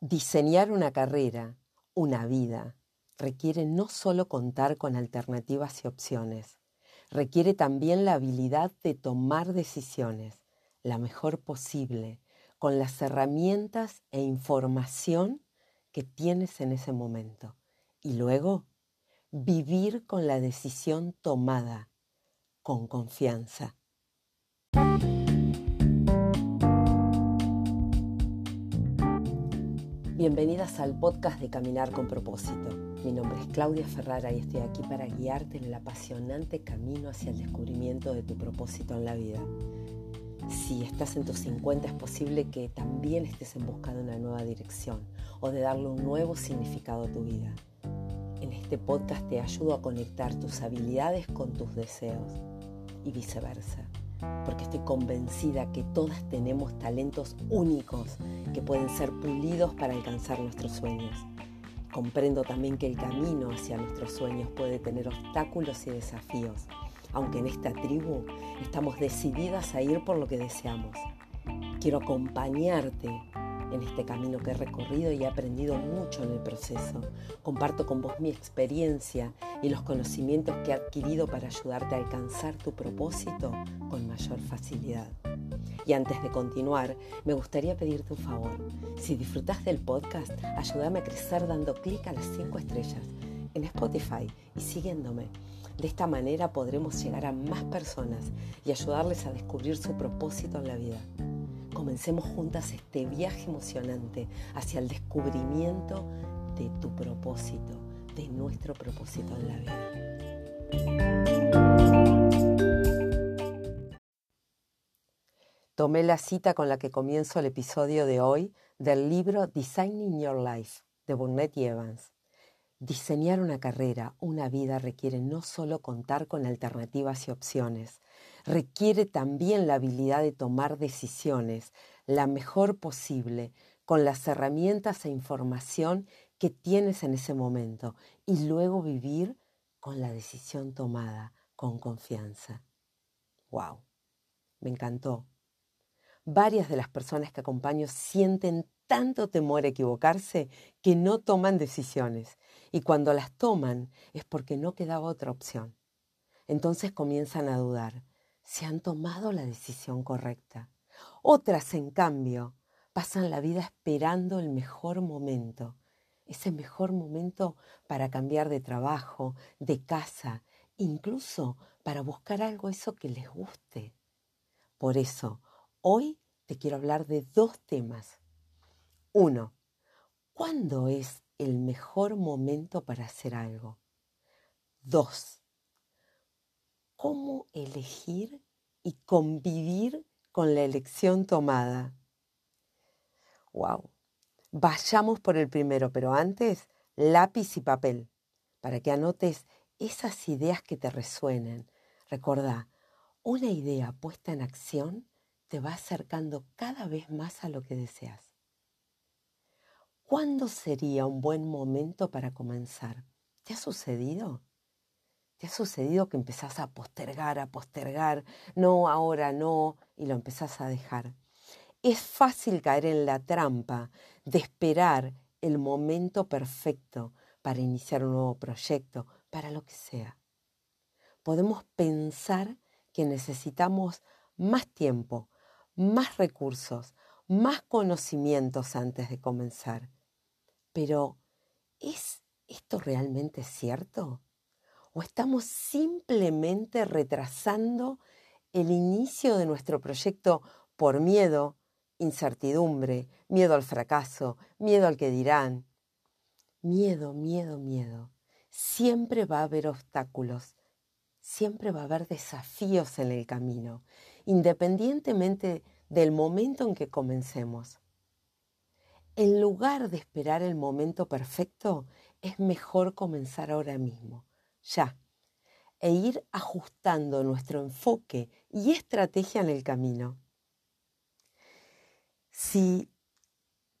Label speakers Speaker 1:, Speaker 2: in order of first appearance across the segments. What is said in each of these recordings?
Speaker 1: Diseñar una carrera, una vida, requiere no solo contar con alternativas y opciones, requiere también la habilidad de tomar decisiones, la mejor posible, con las herramientas e información que tienes en ese momento. Y luego, vivir con la decisión tomada, con confianza. Bienvenidas al podcast de Caminar con propósito. Mi nombre es Claudia Ferrara y estoy aquí para guiarte en el apasionante camino hacia el descubrimiento de tu propósito en la vida. Si estás en tus 50 es posible que también estés en busca de una nueva dirección o de darle un nuevo significado a tu vida. En este podcast te ayudo a conectar tus habilidades con tus deseos y viceversa porque estoy convencida que todas tenemos talentos únicos que pueden ser pulidos para alcanzar nuestros sueños. Comprendo también que el camino hacia nuestros sueños puede tener obstáculos y desafíos, aunque en esta tribu estamos decididas a ir por lo que deseamos. Quiero acompañarte en este camino que he recorrido y he aprendido mucho en el proceso. Comparto con vos mi experiencia y los conocimientos que he adquirido para ayudarte a alcanzar tu propósito con mayor facilidad. Y antes de continuar, me gustaría pedirte un favor. Si disfrutas del podcast, ayúdame a crecer dando clic a las 5 estrellas en Spotify y siguiéndome. De esta manera podremos llegar a más personas y ayudarles a descubrir su propósito en la vida comencemos juntas este viaje emocionante hacia el descubrimiento de tu propósito, de nuestro propósito en la vida. Tomé la cita con la que comienzo el episodio de hoy del libro Designing Your Life de Burnett Evans. Diseñar una carrera, una vida requiere no solo contar con alternativas y opciones, requiere también la habilidad de tomar decisiones la mejor posible con las herramientas e información que tienes en ese momento y luego vivir con la decisión tomada, con confianza. ¡Wow! Me encantó. Varias de las personas que acompaño sienten tanto temor a equivocarse que no toman decisiones y cuando las toman es porque no quedaba otra opción. Entonces comienzan a dudar si han tomado la decisión correcta. Otras, en cambio, pasan la vida esperando el mejor momento, ese mejor momento para cambiar de trabajo, de casa, incluso para buscar algo eso que les guste. Por eso, hoy te quiero hablar de dos temas. Uno, ¿cuándo es el mejor momento para hacer algo? Dos, cómo elegir y convivir con la elección tomada. ¡Wow! Vayamos por el primero, pero antes lápiz y papel, para que anotes esas ideas que te resuenen. Recordá, una idea puesta en acción te va acercando cada vez más a lo que deseas. ¿Cuándo sería un buen momento para comenzar? ¿Te ha sucedido? ¿Te ha sucedido que empezás a postergar, a postergar? No, ahora no, y lo empezás a dejar. Es fácil caer en la trampa de esperar el momento perfecto para iniciar un nuevo proyecto, para lo que sea. Podemos pensar que necesitamos más tiempo, más recursos, más conocimientos antes de comenzar. Pero, ¿es esto realmente cierto? o estamos simplemente retrasando el inicio de nuestro proyecto por miedo, incertidumbre, miedo al fracaso, miedo al que dirán. Miedo, miedo, miedo. Siempre va a haber obstáculos, siempre va a haber desafíos en el camino, independientemente del momento en que comencemos. En lugar de esperar el momento perfecto, es mejor comenzar ahora mismo ya e ir ajustando nuestro enfoque y estrategia en el camino. Si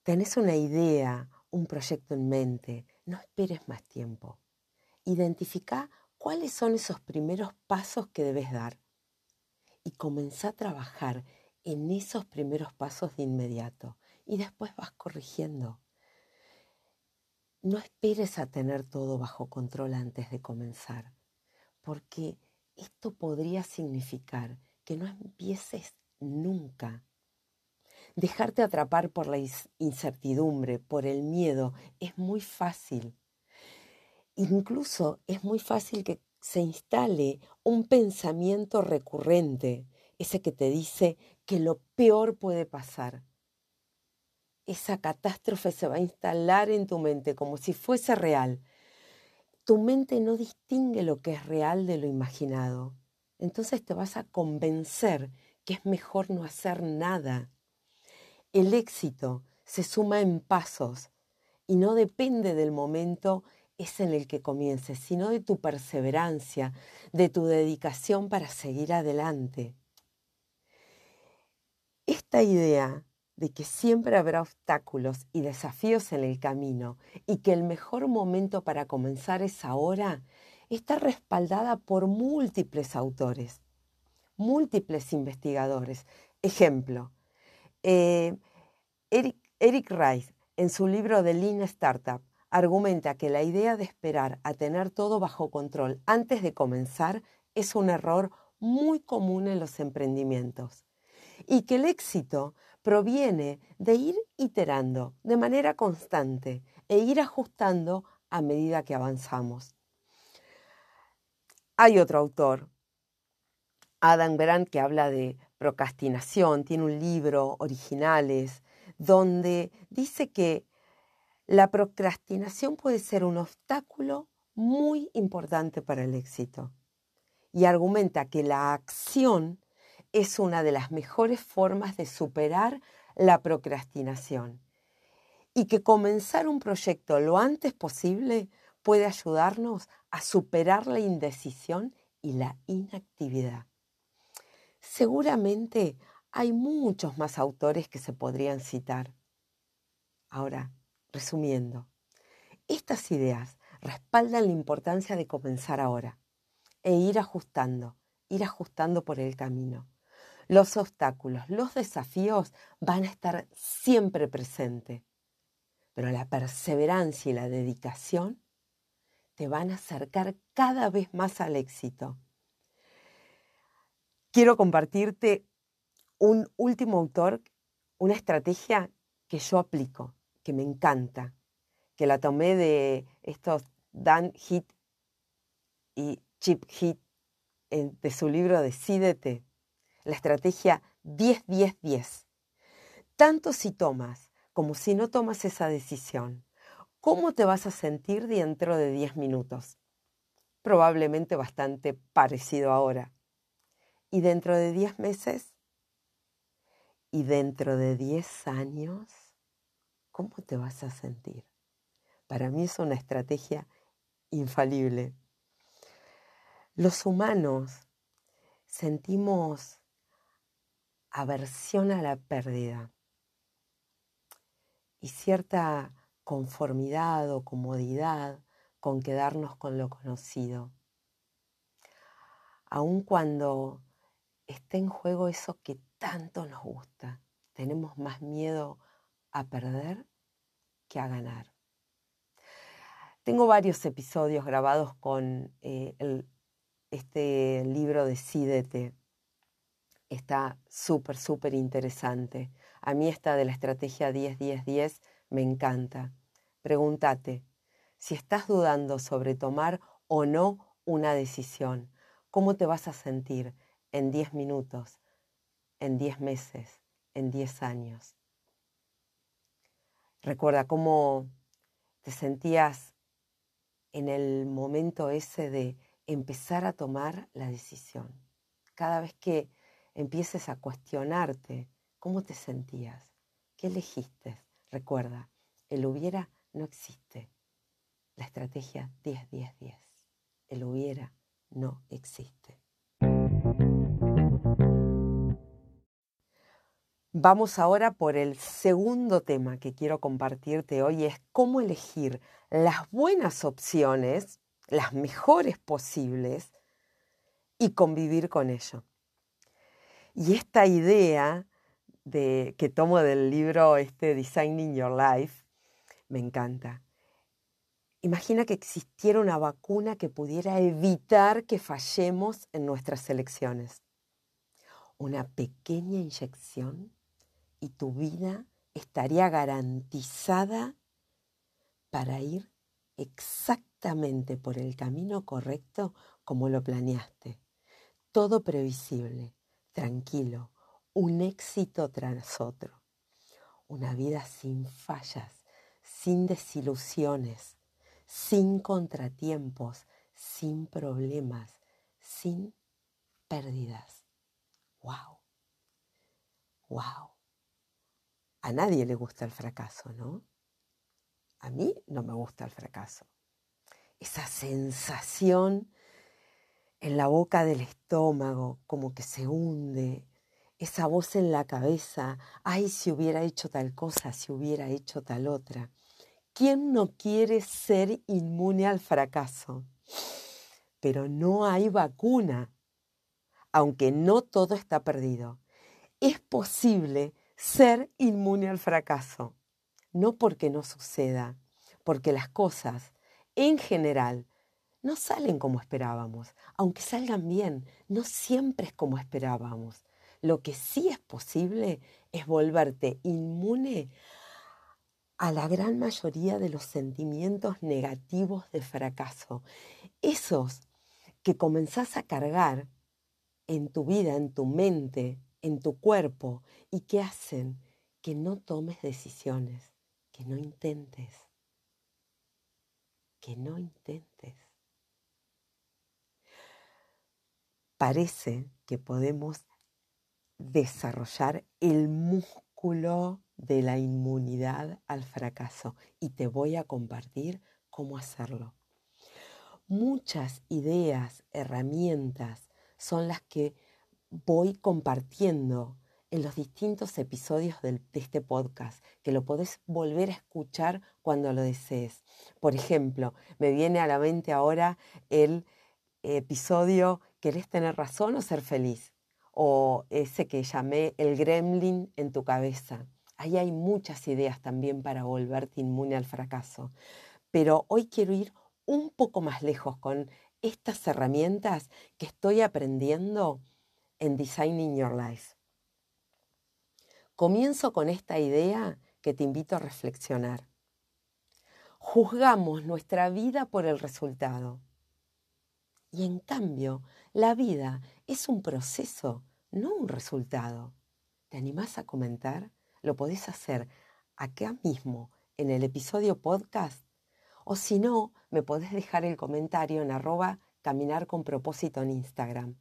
Speaker 1: tenés una idea, un proyecto en mente, no esperes más tiempo. Identifica cuáles son esos primeros pasos que debes dar y comenzá a trabajar en esos primeros pasos de inmediato y después vas corrigiendo. no esperes a tener todo bajo control antes de comenzar, porque esto podría significar que no empieces nunca. Dejarte atrapar por la incertidumbre, por el miedo, es muy fácil. Incluso es muy fácil que se instale un pensamiento recurrente, ese que te dice que lo peor puede pasar. Esa catástrofe se va a instalar en tu mente como si fuese real. Tu mente no distingue lo que es real de lo imaginado. Entonces te vas a convencer que es mejor no hacer nada. El éxito se suma en pasos y no depende del momento es en el que comiences, sino de tu perseverancia, de tu dedicación para seguir adelante. Esta idea de que siempre habrá obstáculos y desafíos en el camino y que el mejor momento para comenzar es ahora, está respaldada por múltiples autores, múltiples investigadores. Ejemplo, eh, Eric, Eric Rice, en su libro de Lean Startup, argumenta que la idea de esperar a tener todo bajo control antes de comenzar es un error muy común en los emprendimientos y que el éxito proviene de ir iterando de manera constante e ir ajustando a medida que avanzamos. Hay otro autor, Adam Grant, que habla de procrastinación, tiene un libro, Originales, donde dice que la procrastinación puede ser un obstáculo muy importante para el éxito y argumenta que la acción es una de las mejores formas de superar la procrastinación y que comenzar un proyecto lo antes posible puede ayudarnos a superar la indecisión y la inactividad. Seguramente hay muchos más autores que se podrían citar. Ahora, Resumiendo, estas ideas respaldan la importancia de comenzar ahora e ir ajustando, ir ajustando por el camino. Los obstáculos, los desafíos van a estar siempre presentes, pero la perseverancia y la dedicación te van a acercar cada vez más al éxito. Quiero compartirte un último autor, una estrategia que yo aplico que me encanta, que la tomé de estos Dan Hit y Chip Hit de su libro Decídete, la estrategia 10-10-10. Tanto si tomas como si no tomas esa decisión, ¿cómo te vas a sentir dentro de 10 minutos? Probablemente bastante parecido ahora. ¿Y dentro de 10 meses? ¿Y dentro de 10 años? ¿cómo te vas a sentir? Para mí es una estrategia infalible. Los humanos sentimos aversión a la pérdida y cierta conformidad o comodidad con quedarnos con lo conocido. Aun cuando esté en juego eso que tanto nos gusta, tenemos más miedo a perder que a ganar. Tengo varios episodios grabados con eh, este libro Decídete. Está súper, súper interesante. A mí esta de la estrategia 10-10-10 me encanta. Pregúntate, si estás dudando sobre tomar o no una decisión, ¿cómo te vas a sentir en 10 minutos, en 10 meses, en 10 años? Recuerda cómo te sentías en el momento ese de empezar a tomar la decisión. Cada vez que empieces a cuestionarte cómo te sentías, qué elegiste. Recuerda, el hubiera no existe. La estrategia 10-10-10. El hubiera no existe. Vamos ahora por el segundo tema que quiero compartirte hoy, es cómo elegir las buenas opciones, las mejores posibles, y convivir con ello. Y esta idea de, que tomo del libro este Designing Your Life me encanta. Imagina que existiera una vacuna que pudiera evitar que fallemos en nuestras elecciones. Una pequeña inyección y tu vida estaría garantizada para ir exactamente por el camino correcto como lo planeaste. Todo previsible, tranquilo, un éxito tras otro. Una vida sin fallas, sin desilusiones, sin contratiempos, sin problemas, sin pérdidas. ¡Wow! ¡Wow! A nadie le gusta el fracaso, ¿no? A mí no me gusta el fracaso. Esa sensación en la boca del estómago, como que se hunde, esa voz en la cabeza, ay, si hubiera hecho tal cosa, si hubiera hecho tal otra. ¿Quién no quiere ser inmune al fracaso? Pero no hay vacuna, aunque no todo está perdido. Es posible ser inmune al fracaso, no porque no suceda, porque las cosas, en general, no salen como esperábamos. Aunque salgan bien, no siempre es como esperábamos. Lo que sí es posible es volverte inmune a la gran mayoría de los sentimientos negativos de fracaso. Esos que comenzás a cargar en tu vida, en tu mente, en tu cuerpo y que hacen que no tomes decisiones, que no intentes, que no intentes. Parece que podemos desarrollar el músculo de la inmunidad al fracaso y te voy a compartir cómo hacerlo. Muchas ideas, herramientas son las que voy compartiendo en los distintos episodios de este podcast, que lo podés volver a escuchar cuando lo desees. Por ejemplo, me viene a la mente ahora el episodio ¿Querés tener razón o ser feliz? O ese que llamé el gremlin en tu cabeza. Ahí hay muchas ideas también para volverte inmune al fracaso. Pero hoy quiero ir un poco más lejos con estas herramientas que estoy aprendiendo en Designing Your Life. Comienzo con esta idea que te invito a reflexionar. Juzgamos nuestra vida por el resultado. Y en cambio, la vida es un proceso, no un resultado. ¿Te animás a comentar? Lo podés hacer acá mismo, en el episodio podcast. O si no, me podés dejar el comentario en arroba caminar con propósito en Instagram.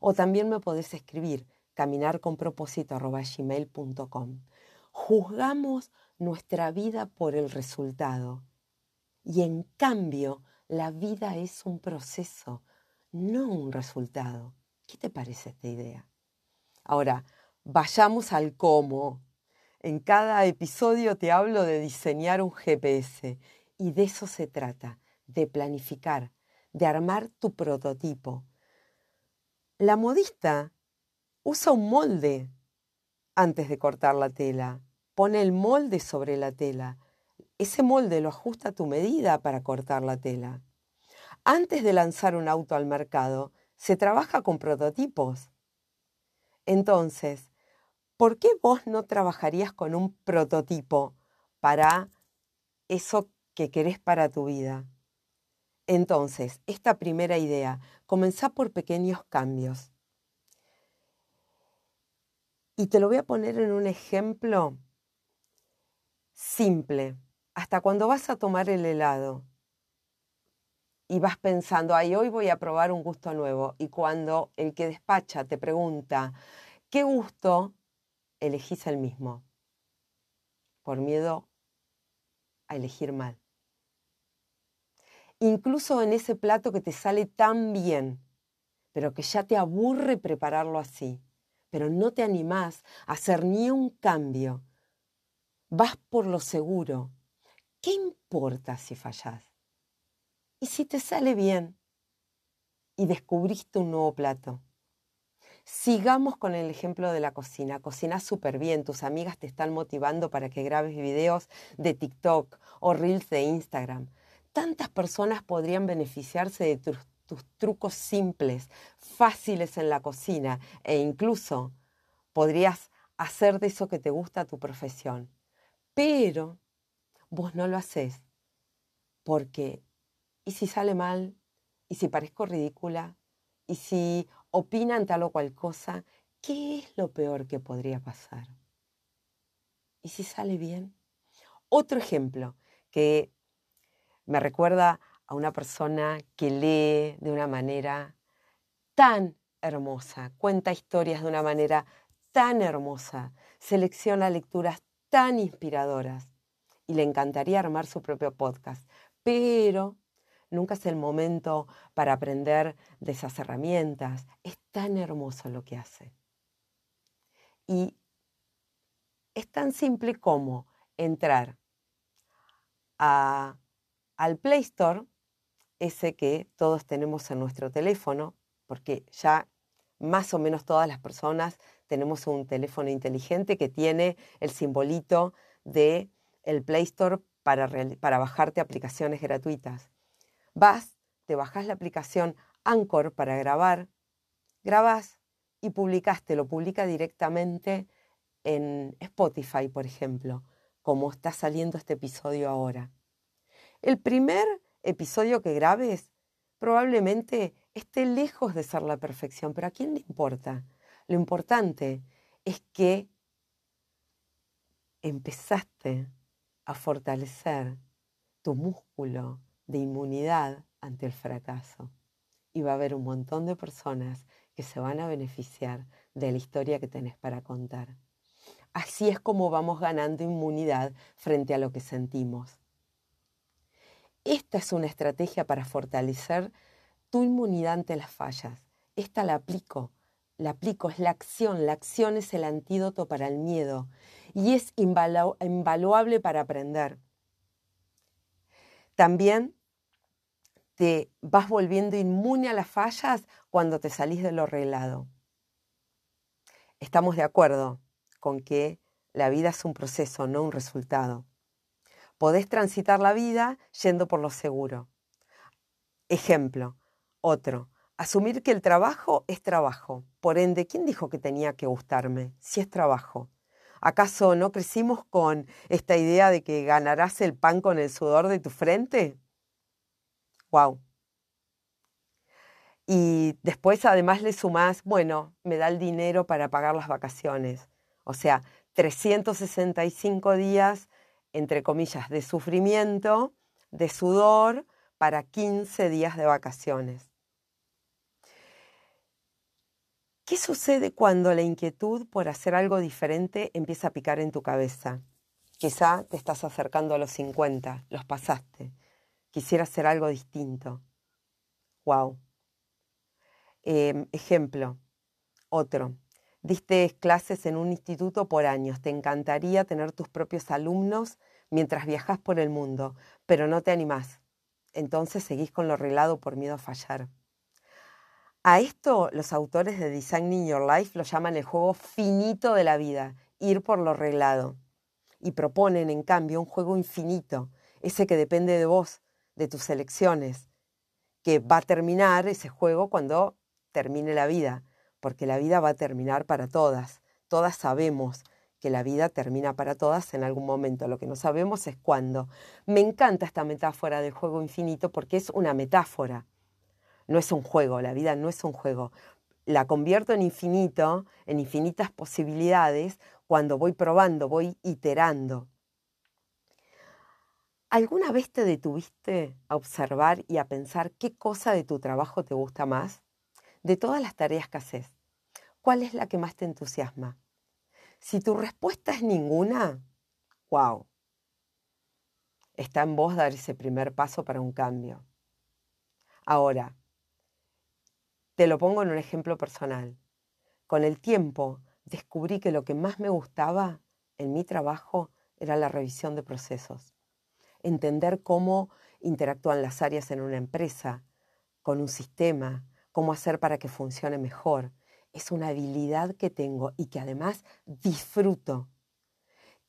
Speaker 1: O también me podés escribir caminarconpropósito.gmail.com. Juzgamos nuestra vida por el resultado. Y en cambio, la vida es un proceso, no un resultado. ¿Qué te parece esta idea? Ahora, vayamos al cómo. En cada episodio te hablo de diseñar un GPS y de eso se trata, de planificar, de armar tu prototipo, la modista usa un molde antes de cortar la tela. Pone el molde sobre la tela. Ese molde lo ajusta a tu medida para cortar la tela. Antes de lanzar un auto al mercado, se trabaja con prototipos. Entonces, ¿por qué vos no trabajarías con un prototipo para eso que querés para tu vida? Entonces, esta primera idea, comenzá por pequeños cambios. Y te lo voy a poner en un ejemplo simple. Hasta cuando vas a tomar el helado y vas pensando, ay, hoy voy a probar un gusto nuevo. Y cuando el que despacha te pregunta, ¿qué gusto? Elegís el mismo. Por miedo a elegir mal incluso en ese plato que te sale tan bien, pero que ya te aburre prepararlo así, pero no te animás a hacer ni un cambio. Vas por lo seguro. ¿Qué importa si fallás? ¿Y si te sale bien? Y descubriste un nuevo plato. Sigamos con el ejemplo de la cocina. Cocinas súper bien, tus amigas te están motivando para que grabes videos de TikTok o reels de Instagram tantas personas podrían beneficiarse de tus, tus trucos simples, fáciles en la cocina e incluso podrías hacer de eso que te gusta tu profesión. Pero vos no lo haces porque, ¿y si sale mal? ¿Y si parezco ridícula? ¿Y si opinan tal o cual cosa? ¿Qué es lo peor que podría pasar? ¿Y si sale bien? Otro ejemplo que me recuerda a una persona que lee de una manera tan hermosa, cuenta historias de una manera tan hermosa, selecciona lecturas tan inspiradoras y le encantaría armar su propio podcast, pero nunca es el momento para aprender de esas herramientas. Es tan hermoso lo que hace. Y es tan simple como entrar al Play Store, ese que todos tenemos en nuestro teléfono, porque ya más o menos todas las personas tenemos un teléfono inteligente que tiene el simbolito de el Play Store para, para bajarte aplicaciones gratuitas. Vas, te bajas la aplicación Anchor para grabar, grabas y publicaste, lo publica directamente en Spotify, por ejemplo, como está saliendo este episodio ahora. El primer episodio que grabes probablemente esté lejos de ser la perfección, pero ¿a quién le importa? Lo importante es que empezaste a fortalecer tu músculo de inmunidad ante el fracaso. Y va a haber un montón de personas que se van a beneficiar de la historia que tenés para contar. Así es como vamos ganando inmunidad frente a lo que sentimos. Esta es una estrategia para fortalecer tu inmunidad ante las fallas. Esta la aplico, la aplico, es la acción. La acción es el antídoto para el miedo y es invaluable para aprender. También te vas volviendo inmune a las fallas cuando te salís de lo arreglado. Estamos de acuerdo con que la vida es un proceso, no un resultado. Podés transitar la vida yendo por lo seguro. Ejemplo, otro. Asumir que el trabajo es trabajo. Por ende, ¿quién dijo que tenía que gustarme? Si es trabajo. ¿Acaso no crecimos con esta idea de que ganarás el pan con el sudor de tu frente? ¡Wow! Y después además le sumás, bueno, me da el dinero para pagar las vacaciones. O sea, 365 días entre comillas, de sufrimiento, de sudor, para 15 días de vacaciones. ¿Qué sucede cuando la inquietud por hacer algo diferente empieza a picar en tu cabeza? Quizá te estás acercando a los 50, los pasaste. Quisiera hacer algo distinto. Wow. Em, ejemplo, otro. Diste clases en un instituto por años. Te encantaría tener tus propios alumnos mientras viajas por el mundo, pero no te animás. Entonces seguís con lo arreglado por miedo a fallar. A esto los autores de Designing Your Life lo llaman el juego finito de la vida, ir por lo arreglado. Y proponen, en cambio, un juego infinito, ese que depende de vos, de tus elecciones, que va a terminar ese juego cuando termine la vida porque la vida va a terminar para todas. Todas sabemos que la vida termina para todas en algún momento. Lo que no sabemos es cuándo. Me encanta esta metáfora del juego infinito porque es una metáfora. No es un juego, la vida no es un juego. La convierto en infinito, en infinitas posibilidades, cuando voy probando, voy iterando. ¿Alguna vez te detuviste a observar y a pensar qué cosa de tu trabajo te gusta más? De todas las tareas que haces, ¿cuál es la que más te entusiasma? Si tu respuesta es ninguna, wow. Está en vos dar ese primer paso para un cambio. Ahora, te lo pongo en un ejemplo personal. Con el tiempo descubrí que lo que más me gustaba en mi trabajo era la revisión de procesos. Entender cómo interactúan las áreas en una empresa, con un sistema, cómo hacer para que funcione mejor. Es una habilidad que tengo y que además disfruto,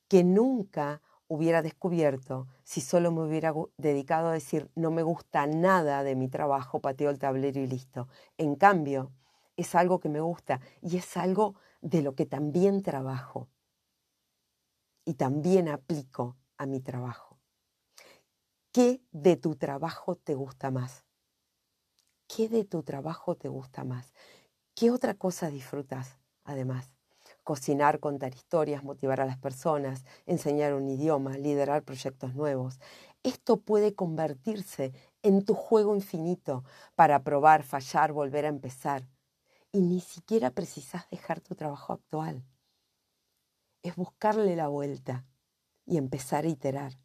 Speaker 1: que nunca hubiera descubierto si solo me hubiera dedicado a decir no me gusta nada de mi trabajo, pateo el tablero y listo. En cambio, es algo que me gusta y es algo de lo que también trabajo y también aplico a mi trabajo. ¿Qué de tu trabajo te gusta más? ¿Qué de tu trabajo te gusta más? ¿Qué otra cosa disfrutas además? Cocinar, contar historias, motivar a las personas, enseñar un idioma, liderar proyectos nuevos. Esto puede convertirse en tu juego infinito para probar, fallar, volver a empezar. Y ni siquiera precisas dejar tu trabajo actual. Es buscarle la vuelta y empezar a iterar.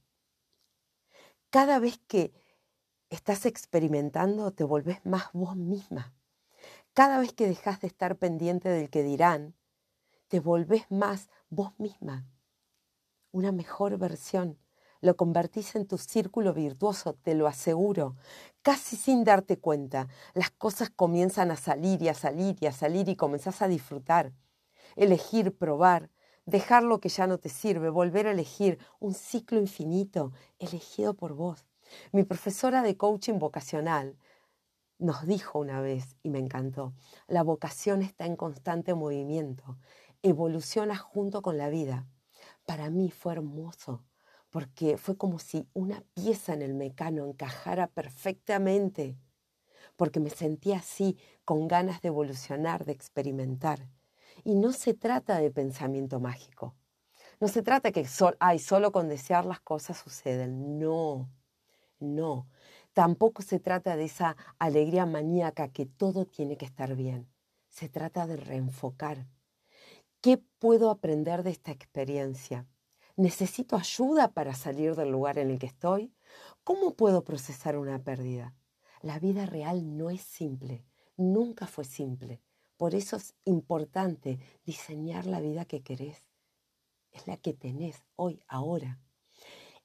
Speaker 1: Cada vez que estás experimentando, te volvés más vos misma. Cada vez que dejas de estar pendiente del que dirán, te volvés más vos misma. Una mejor versión. Lo convertís en tu círculo virtuoso, te lo aseguro. Casi sin darte cuenta, las cosas comienzan a salir y a salir y a salir y comenzás a disfrutar. Elegir, probar, dejar lo que ya no te sirve, volver a elegir un ciclo infinito elegido por vos. Mi profesora de coaching vocacional nos dijo una vez, y me encantó, la vocación está en constante movimiento, evoluciona junto con la vida. Para mí fue hermoso, porque fue como si una pieza en el mecano encajara perfectamente, porque me sentía así, con ganas de evolucionar, de experimentar. Y no se trata de pensamiento mágico. No se trata que ay, solo con desear las cosas suceden. No. No, tampoco se trata de esa alegría maníaca que todo tiene que estar bien. Se trata de reenfocar. ¿Qué puedo aprender de esta experiencia? ¿Necesito ayuda para salir del lugar en el que estoy? ¿Cómo puedo procesar una pérdida? La vida real no es simple, nunca fue simple. Por eso es importante diseñar la vida que querés. Es la que tenés hoy, ahora.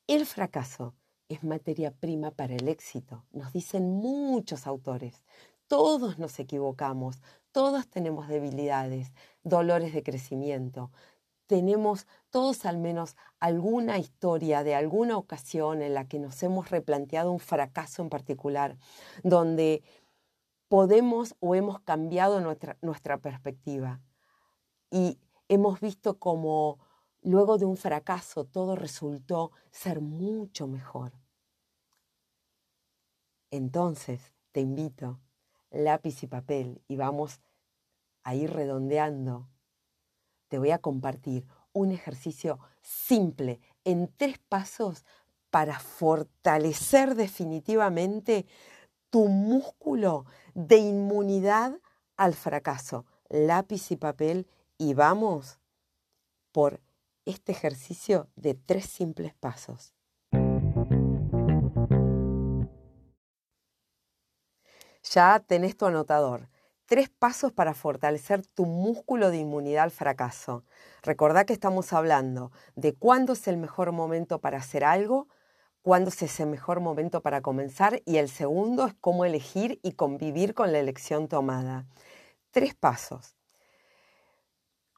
Speaker 1: El fracaso es materia prima para el éxito, nos dicen muchos autores. Todos nos equivocamos, todos tenemos debilidades, dolores de crecimiento. Tenemos todos al menos alguna historia de alguna ocasión en la que nos hemos replanteado un fracaso en particular, donde podemos o hemos cambiado nuestra, nuestra perspectiva y hemos visto como Luego de un fracaso todo resultó ser mucho mejor. Entonces, te invito, lápiz y papel, y vamos a ir redondeando. Te voy a compartir un ejercicio simple en tres pasos para fortalecer definitivamente tu músculo de inmunidad al fracaso. Lápiz y papel y vamos por este ejercicio de tres simples pasos. Ya tenés tu anotador. Tres pasos para fortalecer tu músculo de inmunidad al fracaso. Recordá que estamos hablando de cuándo es el mejor momento para hacer algo, cuándo es ese mejor momento para comenzar y el segundo es cómo elegir y convivir con la elección tomada. Tres pasos.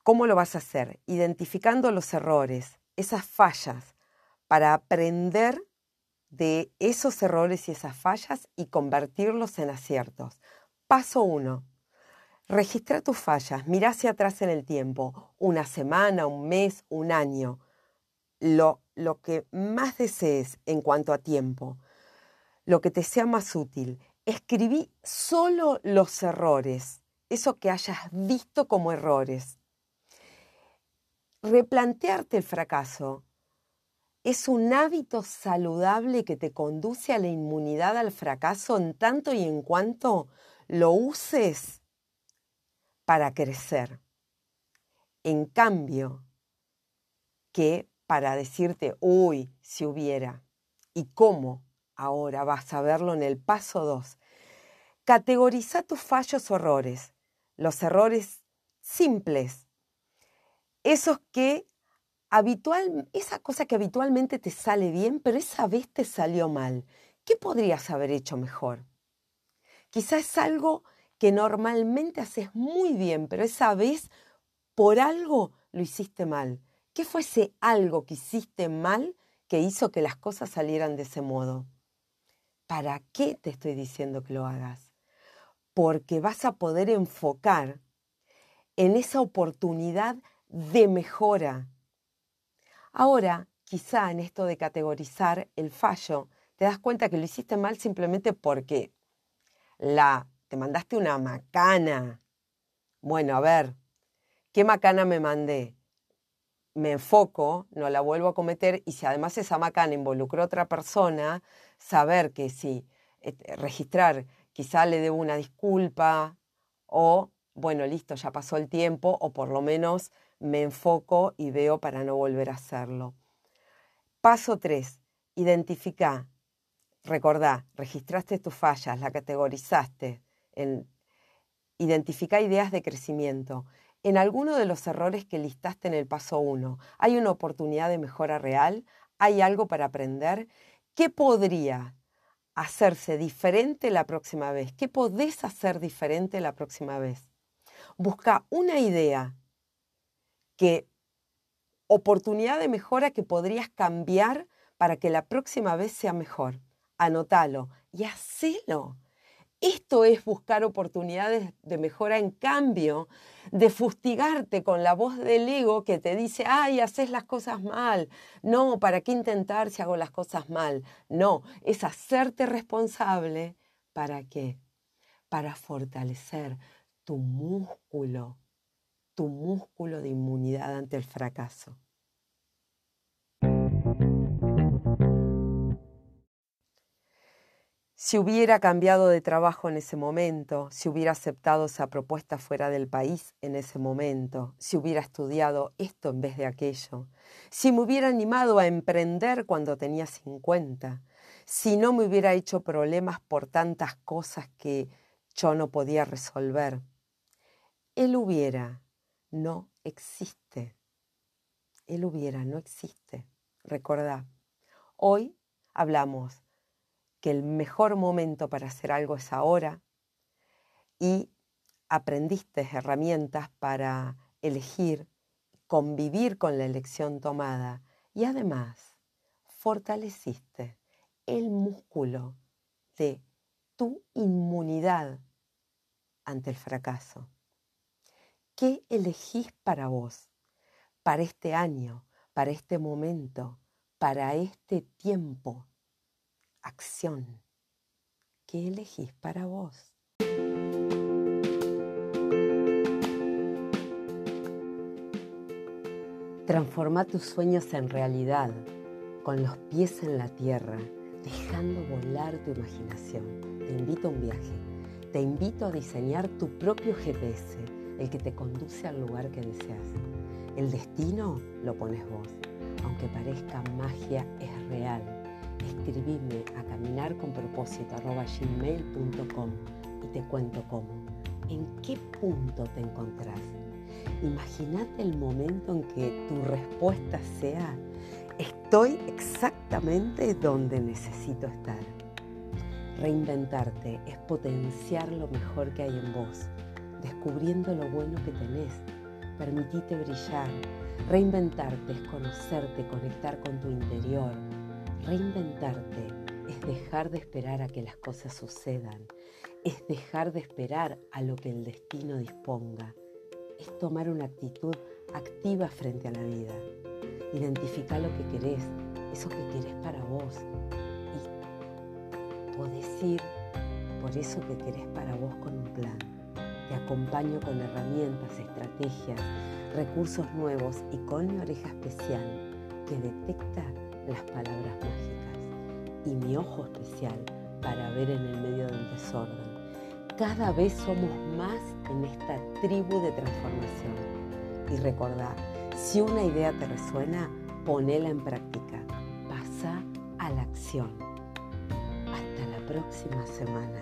Speaker 1: ¿Cómo lo vas a hacer? Identificando los errores, esas fallas, para aprender de esos errores y esas fallas y convertirlos en aciertos. Paso 1. Registra tus fallas, mira hacia atrás en el tiempo, una semana, un mes, un año, lo, lo que más desees en cuanto a tiempo, lo que te sea más útil. Escribí solo los errores, eso que hayas visto como errores replantearte el fracaso es un hábito saludable que te conduce a la inmunidad al fracaso en tanto y en cuanto lo uses para crecer. En cambio, que para decirte, uy, si hubiera, y cómo ahora vas a verlo en el paso 2, categoriza tus fallos o errores, los errores simples esos que habitual, esa cosa que habitualmente te sale bien, pero esa vez te salió mal. ¿Qué podrías haber hecho mejor? Quizás es algo que normalmente haces muy bien, pero esa vez por algo lo hiciste mal. ¿Qué fue ese algo que hiciste mal que hizo que las cosas salieran de ese modo. ¿Para qué te estoy diciendo que lo hagas? Porque vas a poder enfocar en esa oportunidad de mejora. Ahora, quizá en esto de categorizar el fallo, te das cuenta que lo hiciste mal simplemente porque la te mandaste una macana. Bueno, a ver, ¿qué macana me mandé? Me enfoco, no la vuelvo a cometer y si además esa macana involucró a otra persona, saber que si eh, registrar, quizá le debo una disculpa o, bueno, listo, ya pasó el tiempo o por lo menos me enfoco y veo para no volver a hacerlo. Paso 3. Identifica. Recordá, registraste tus fallas, la categorizaste. En, identifica ideas de crecimiento. En alguno de los errores que listaste en el paso 1, ¿hay una oportunidad de mejora real? ¿Hay algo para aprender? ¿Qué podría hacerse diferente la próxima vez? ¿Qué podés hacer diferente la próxima vez? Busca una idea que oportunidad de mejora que podrías cambiar para que la próxima vez sea mejor. Anótalo y hacelo. Esto es buscar oportunidades de mejora en cambio de fustigarte con la voz del ego que te dice, ay, haces las cosas mal. No, ¿para qué intentar si hago las cosas mal? No, es hacerte responsable. ¿Para qué? Para fortalecer tu músculo, tu músculo de inmunidad ante el fracaso. Si hubiera cambiado de trabajo en ese momento, si hubiera aceptado esa propuesta fuera del país en ese momento, si hubiera estudiado esto en vez de aquello, si me hubiera animado a emprender cuando tenía 50, si no me hubiera hecho problemas por tantas cosas que yo no podía resolver. Él hubiera no existe. Él hubiera no existe. Recordá, hoy hablamos que el mejor momento para hacer algo es ahora y aprendiste herramientas para elegir, convivir con la elección tomada y además fortaleciste el músculo de tu inmunidad ante el fracaso. ¿Qué elegís para vos, para este año, para este momento, para este tiempo? acción. ¿Qué elegís para vos? Transforma tus sueños en realidad, con los pies en la tierra, dejando volar tu imaginación. Te invito a un viaje. Te invito a diseñar tu propio GPS, el que te conduce al lugar que deseas. El destino lo pones vos. Aunque parezca magia, es real escribirme a caminarconpropósito.gmail.com y te cuento cómo. ¿En qué punto te encontrás? Imagínate el momento en que tu respuesta sea, estoy exactamente donde necesito estar. Reinventarte es potenciar lo mejor que hay en vos, descubriendo lo bueno que tenés. Permitite brillar. Reinventarte es conocerte, conectar con tu interior, Reinventarte es dejar de esperar a que las cosas sucedan, es dejar de esperar a lo que el destino disponga, es tomar una actitud activa frente a la vida. Identifica lo que querés, eso que querés para vos. Y podés ir por eso que querés para vos con un plan. Te acompaño con herramientas, estrategias, recursos nuevos y con mi oreja especial que detecta las palabras mágicas y mi ojo especial para ver en el medio del desorden. Cada vez somos más en esta tribu de transformación. Y recordá, si una idea te resuena, ponela en práctica. Pasa a la acción. Hasta la próxima semana.